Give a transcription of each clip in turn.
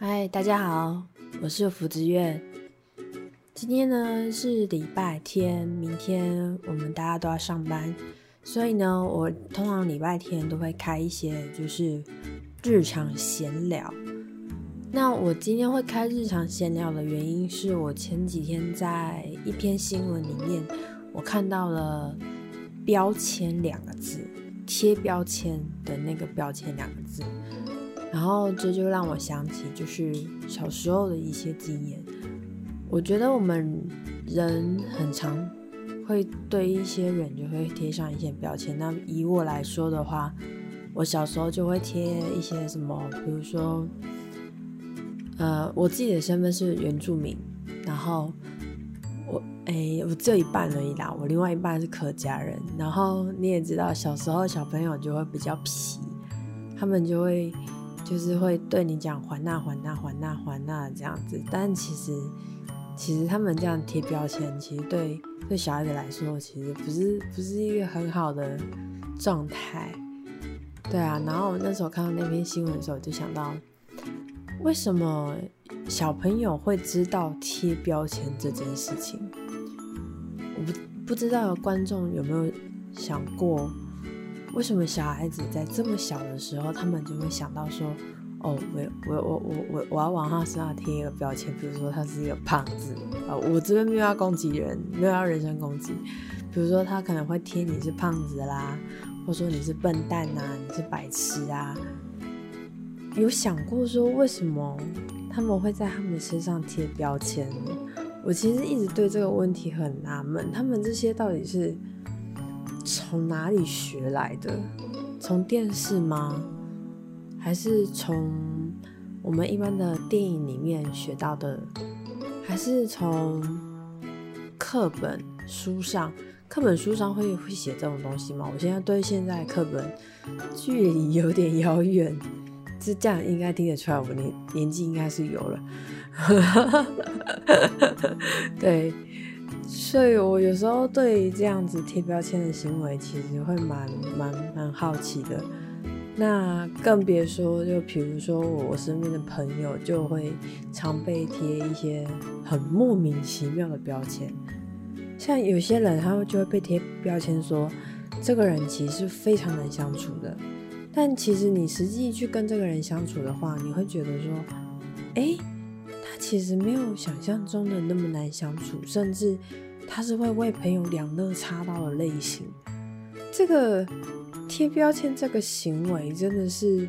嗨，大家好，我是福之月。今天呢是礼拜天，明天我们大家都要上班，所以呢，我通常礼拜天都会开一些就是日常闲聊。那我今天会开日常闲聊的原因是我前几天在一篇新闻里面，我看到了标签两个字，贴标签的那个标签两个字。然后这就让我想起，就是小时候的一些经验。我觉得我们人很常会对一些人就会贴上一些标签。那以我来说的话，我小时候就会贴一些什么，比如说，呃，我自己的身份是原住民，然后我哎，我只有一半而已啦，我另外一半是客家人。然后你也知道，小时候小朋友就会比较皮，他们就会。就是会对你讲还那还那还那还那这样子，但其实其实他们这样贴标签，其实对对小孩子来说，其实不是不是一个很好的状态。对啊，然后我那时候看到那篇新闻的时候，就想到为什么小朋友会知道贴标签这件事情？我不不知道观众有没有想过。为什么小孩子在这么小的时候，他们就会想到说，哦，我我我我我我要往他身上贴一个标签，比如说他是一个胖子啊，我这边没有要攻击人，没有要人身攻击，比如说他可能会贴你是胖子啦，或说你是笨蛋呐，你是白痴啊，有想过说为什么他们会在他们身上贴标签？我其实一直对这个问题很纳闷，他们这些到底是？从哪里学来的？从电视吗？还是从我们一般的电影里面学到的？还是从课本书上？课本书上会会写这种东西吗？我现在对现在课本距离有点遥远，是这样应该听得出来，我年年纪应该是有了。对。所以，我有时候对这样子贴标签的行为，其实会蛮蛮蛮好奇的。那更别说，就比如说我身边的朋友，就会常被贴一些很莫名其妙的标签。像有些人，他们就会被贴标签说，这个人其实非常难相处的。但其实你实际去跟这个人相处的话，你会觉得说，哎。其实没有想象中的那么难相处，甚至他是会为朋友两肋插刀的类型。这个贴标签这个行为真的是，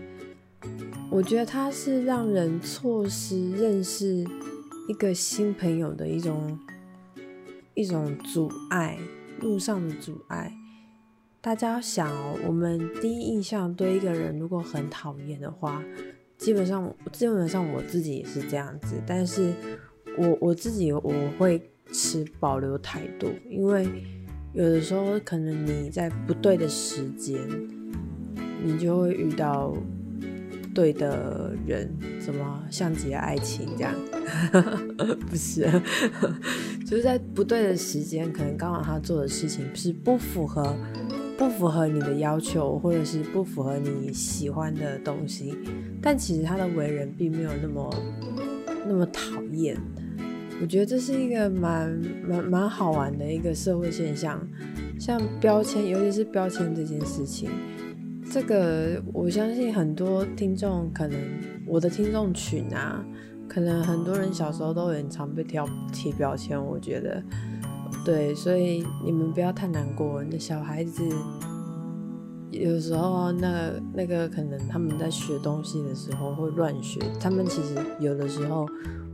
我觉得他是让人错失认识一个新朋友的一种一种阻碍，路上的阻碍。大家想，我们第一印象对一个人如果很讨厌的话。基本上，基本上我自己也是这样子，但是我我自己我会持保留态度，因为有的时候可能你在不对的时间，你就会遇到对的人，什么像极了爱情这样，不是，就是在不对的时间，可能刚好他做的事情是不符合。不符合你的要求，或者是不符合你喜欢的东西，但其实他的为人并没有那么那么讨厌。我觉得这是一个蛮蛮蛮好玩的一个社会现象。像标签，尤其是标签这件事情，这个我相信很多听众可能我的听众群啊，可能很多人小时候都很常被贴贴标签。我觉得。对，所以你们不要太难过。那小孩子有时候，那那个可能他们在学东西的时候会乱学，他们其实有的时候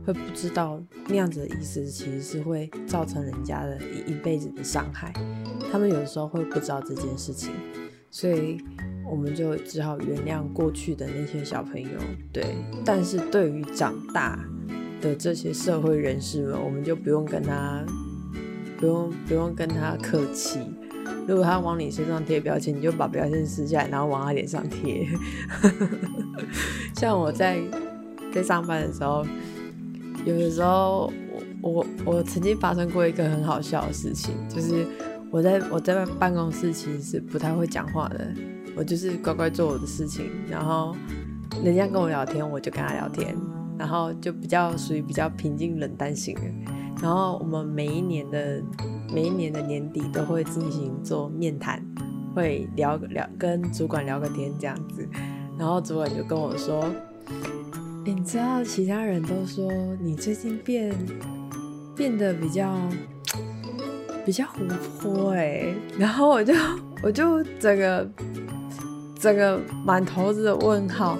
会不知道那样子的意思，其实是会造成人家的一一辈子的伤害。他们有的时候会不知道这件事情，所以我们就只好原谅过去的那些小朋友。对，但是对于长大的这些社会人士们，我们就不用跟他。不用不用跟他客气，如果他往你身上贴标签，你就把标签撕下来，然后往他脸上贴。像我在在上班的时候，有的时候我我我曾经发生过一个很好笑的事情，就是我在我在办公室其实是不太会讲话的，我就是乖乖做我的事情，然后人家跟我聊天，我就跟他聊天。然后就比较属于比较平静冷淡型的。然后我们每一年的每一年的年底都会进行做面谈，会聊聊跟主管聊个天这样子。然后主管就跟我说：“你知道其他人都说你最近变变得比较比较活泼哎。”然后我就我就整个整个满头子的问号，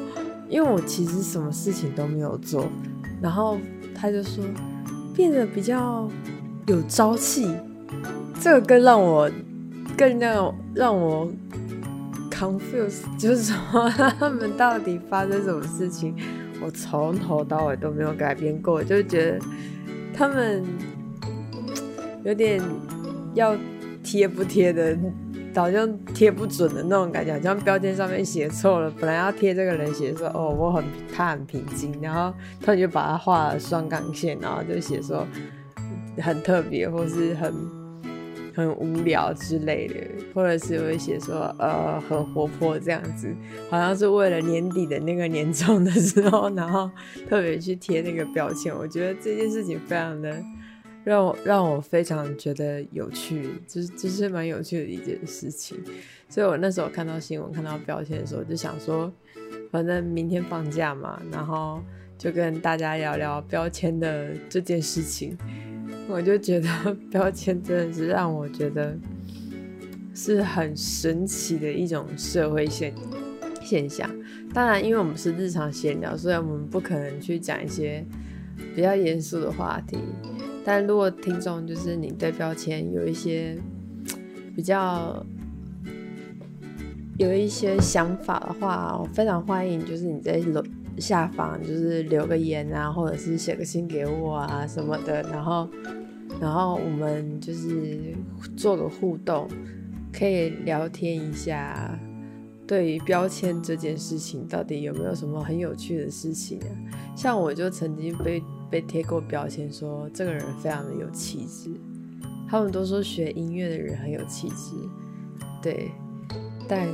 因为我其实什么事情都没有做。然后他就说变得比较有朝气，这个更让我更让让我。confuse 就是说他们到底发生什么事情，我从头到尾都没有改变过，就觉得他们有点要贴不贴的，好像贴不准的那种感觉，好像标签上面写错了，本来要贴这个人写说哦我很他很平静，然后他就把它画了双杠线，然后就写说很特别或是很。很无聊之类的，或者是会写说呃很活泼这样子，好像是为了年底的那个年终的时候，然后特别去贴那个标签。我觉得这件事情非常的让我让我非常觉得有趣，就是就是蛮有趣的一件事情。所以我那时候看到新闻看到标签的时候，就想说，反正明天放假嘛，然后就跟大家聊聊标签的这件事情。我就觉得 标签真的是让我觉得是很神奇的一种社会现现象。当然，因为我们是日常闲聊，所以我们不可能去讲一些比较严肃的话题。但如果听众就是你对标签有一些比较有一些想法的话，我非常欢迎，就是你在楼下方就是留个言啊，或者是写个信给我啊什么的，然后。然后我们就是做个互动，可以聊天一下，对于标签这件事情，到底有没有什么很有趣的事情啊？像我就曾经被被贴过标签，说这个人非常的有气质。他们都说学音乐的人很有气质，对，但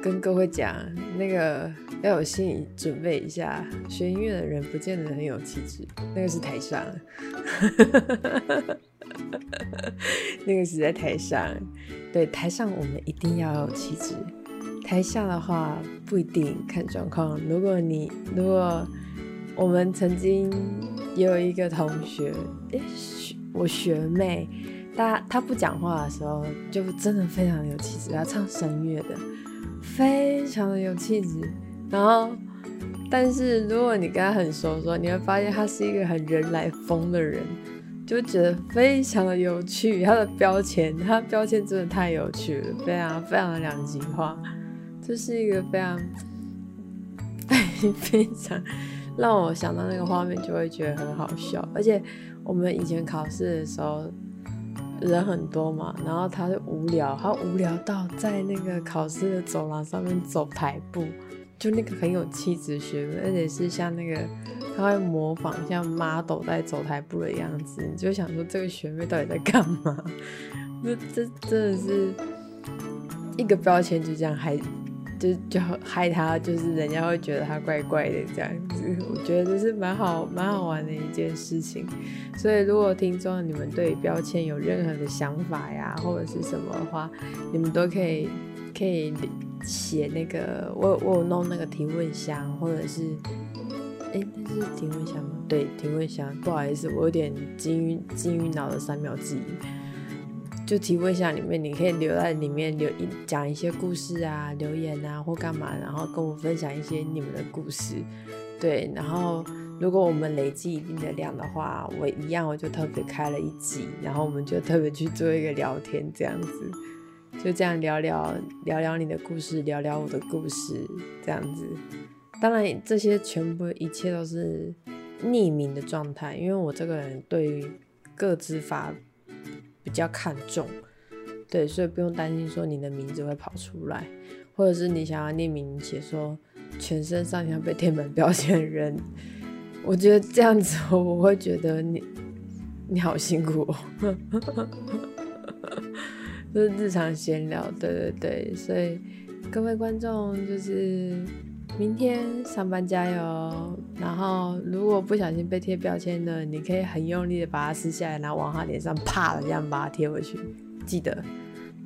跟各位讲，那个要有心理准备一下，学音乐的人不见得很有气质，那个是台上。那个是在台上，对台上我们一定要有气质，台下的话不一定看状况。如果你如果我们曾经也有一个同学，诶，我学妹，她她不讲话的时候就真的非常有气质，她唱声乐的，非常的有气质。然后，但是如果你跟她很熟的时候，你会发现她是一个很人来疯的人。就觉得非常的有趣，他的标签，他标签真的太有趣了，非常非常的两极化，这是一个非常 非常让我想到那个画面就会觉得很好笑。而且我们以前考试的时候人很多嘛，然后他就无聊，他无聊到在那个考试的走廊上面走台步，就那个很有气质学妹，而且是像那个。他会模仿像 model 在走台步的样子，你就想说这个学妹到底在干嘛？这这真的是一个标签，就这样还，就就害他，就是人家会觉得他怪怪的这样子。我觉得这是蛮好蛮好玩的一件事情。所以如果听众你们对标签有任何的想法呀，或者是什么的话，你们都可以可以写那个我我弄那个提问箱，或者是。哎，那是提问箱吗？对，提问箱。不好意思，我有点金鱼金鱼脑的三秒记忆。就提问箱里面，你可以留在里面留一讲一些故事啊，留言啊或干嘛，然后跟我分享一些你们的故事。对，然后如果我们累积一定的量的话，我一样我就特别开了一集，然后我们就特别去做一个聊天，这样子，就这样聊聊聊聊你的故事，聊聊我的故事，这样子。当然，这些全部一切都是匿名的状态，因为我这个人对于个资法比较看重，对，所以不用担心说你的名字会跑出来，或者是你想要匿名写说全身上下被贴满标签的人，我觉得这样子我会觉得你你好辛苦，哦，就是日常闲聊，对对对，所以各位观众就是。明天上班加油。然后如果不小心被贴标签的，你可以很用力的把它撕下来，然后往他脸上啪的这样把它贴回去。记得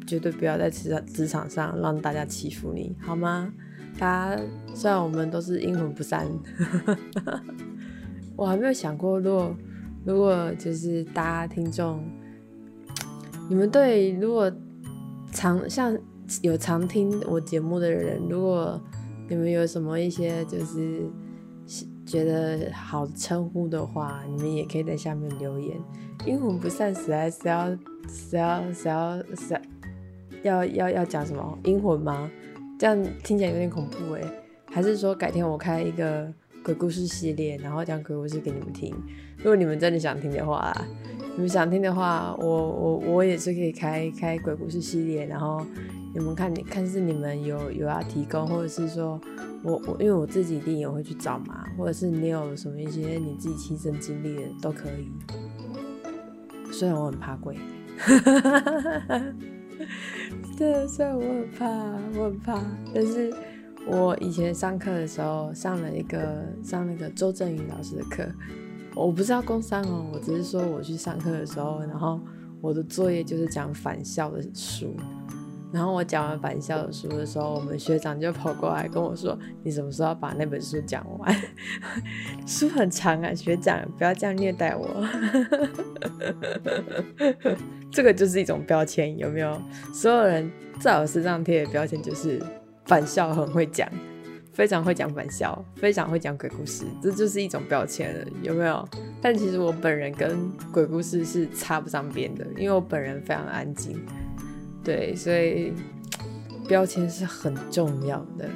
绝对不要在职场职场上让大家欺负你，好吗？大家虽然我们都是阴魂不散，我还没有想过，如果如果就是大家听众，你们对如果常像有常听我节目的人，如果你们有什么一些就是觉得好称呼的话，你们也可以在下面留言。阴魂不散，实在是要是要是要是要要要讲什么阴魂吗？这样听起来有点恐怖哎，还是说改天我开一个鬼故事系列，然后讲鬼故事给你们听？如果你们真的想听的话，你们想听的话，我我我也是可以开开鬼故事系列，然后你们看你看是你们有有要提供，或者是说我我因为我自己一定也会去找嘛，或者是你有什么一些你自己亲身经历的都可以。虽然我很怕鬼。对，虽然我很怕，我很怕，但是我以前上课的时候上了一个上那个周正宇老师的课，我不是要工商哦，我只是说我去上课的时候，然后我的作业就是讲返校的书。然后我讲完返校的书的时候，我们学长就跑过来跟我说：“你什么时候把那本书讲完？书很长啊，学长不要这样虐待我。”这个就是一种标签，有没有？所有人在我身上贴的标签就是返校很会讲，非常会讲返校，非常会讲鬼故事，这就是一种标签了，有没有？但其实我本人跟鬼故事是插不上边的，因为我本人非常安静。对，所以标签是很重要的，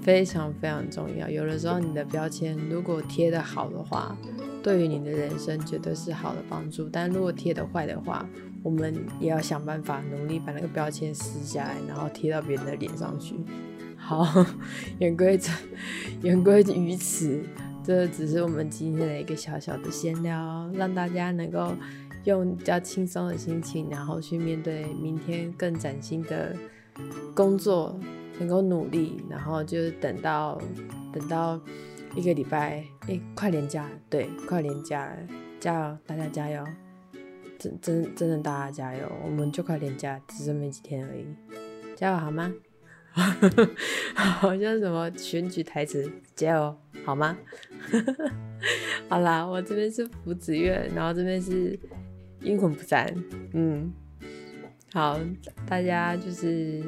非常非常重要。有的时候你的标签如果贴的好的话，对于你的人生绝对是好的帮助。但如果贴的坏的话，我们也要想办法努力把那个标签撕下来，然后贴到别人的脸上去。好，言归正，言归于此，这只是我们今天的一个小小的闲聊，让大家能够。用比较轻松的心情，然后去面对明天更崭新的工作，能够努力，然后就是等到等到一个礼拜，哎，快连假，对，快连假，加油，大家加油，真真真的大家加油，我们就快连假，只剩没几天而已，加油好吗？好像什么选举台词，加油好吗？好啦，我这边是福子月，然后这边是。阴魂不散，嗯，好，大家就是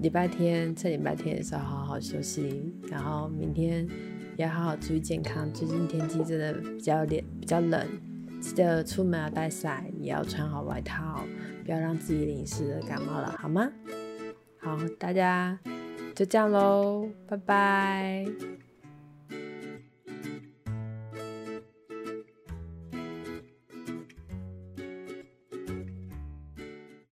礼拜天趁礼拜天的时候好好休息，然后明天也好好注意健康。最近天气真的比较冷，比较冷，记得出门要带伞，也要穿好外套，不要让自己淋湿了感冒了，好吗？好，大家就这样喽，拜拜。